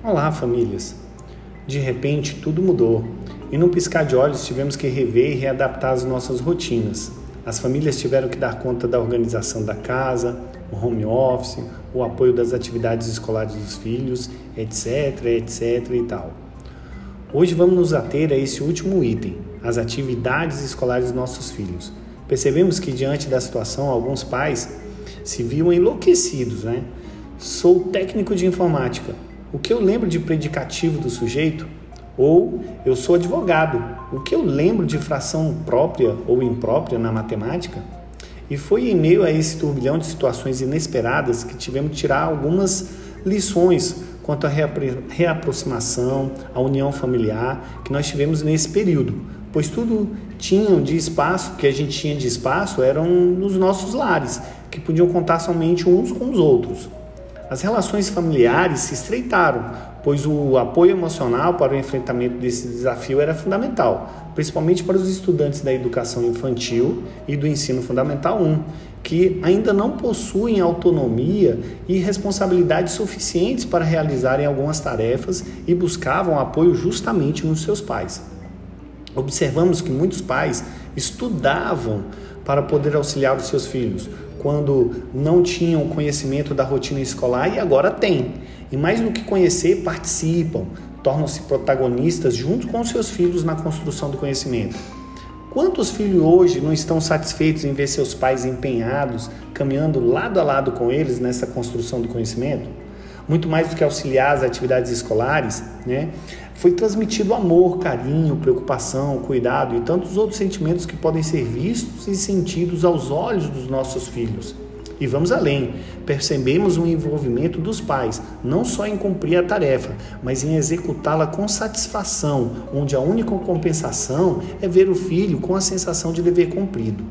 Olá, famílias! De repente, tudo mudou e, num piscar de olhos, tivemos que rever e readaptar as nossas rotinas. As famílias tiveram que dar conta da organização da casa, o home office, o apoio das atividades escolares dos filhos, etc, etc e tal. Hoje vamos nos ater a esse último item, as atividades escolares dos nossos filhos. Percebemos que, diante da situação, alguns pais se viam enlouquecidos, né? Sou técnico de informática. O que eu lembro de predicativo do sujeito? Ou eu sou advogado. O que eu lembro de fração própria ou imprópria na matemática? E foi em meio a esse turbilhão de situações inesperadas que tivemos que tirar algumas lições quanto à reaproximação, à união familiar que nós tivemos nesse período, pois tudo tinham de espaço, que a gente tinha de espaço, eram nos nossos lares, que podiam contar somente uns com os outros. As relações familiares se estreitaram, pois o apoio emocional para o enfrentamento desse desafio era fundamental, principalmente para os estudantes da educação infantil e do ensino fundamental 1, que ainda não possuem autonomia e responsabilidades suficientes para realizarem algumas tarefas e buscavam apoio justamente nos seus pais. Observamos que muitos pais estudavam para poder auxiliar os seus filhos, quando não tinham conhecimento da rotina escolar e agora têm. E mais do que conhecer, participam, tornam-se protagonistas junto com seus filhos na construção do conhecimento. Quantos filhos hoje não estão satisfeitos em ver seus pais empenhados, caminhando lado a lado com eles nessa construção do conhecimento? Muito mais do que auxiliar as atividades escolares, né? Foi transmitido amor, carinho, preocupação, cuidado e tantos outros sentimentos que podem ser vistos e sentidos aos olhos dos nossos filhos. E vamos além, percebemos um envolvimento dos pais, não só em cumprir a tarefa, mas em executá-la com satisfação, onde a única compensação é ver o filho com a sensação de dever cumprido.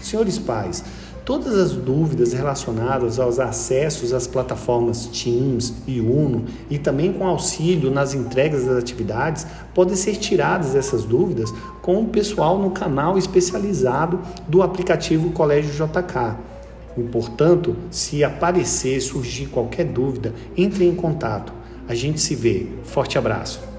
Senhores pais, Todas as dúvidas relacionadas aos acessos às plataformas Teams e Uno e também com auxílio nas entregas das atividades podem ser tiradas essas dúvidas com o pessoal no canal especializado do aplicativo Colégio JK. E, portanto, se aparecer, surgir qualquer dúvida, entre em contato. A gente se vê. Forte abraço.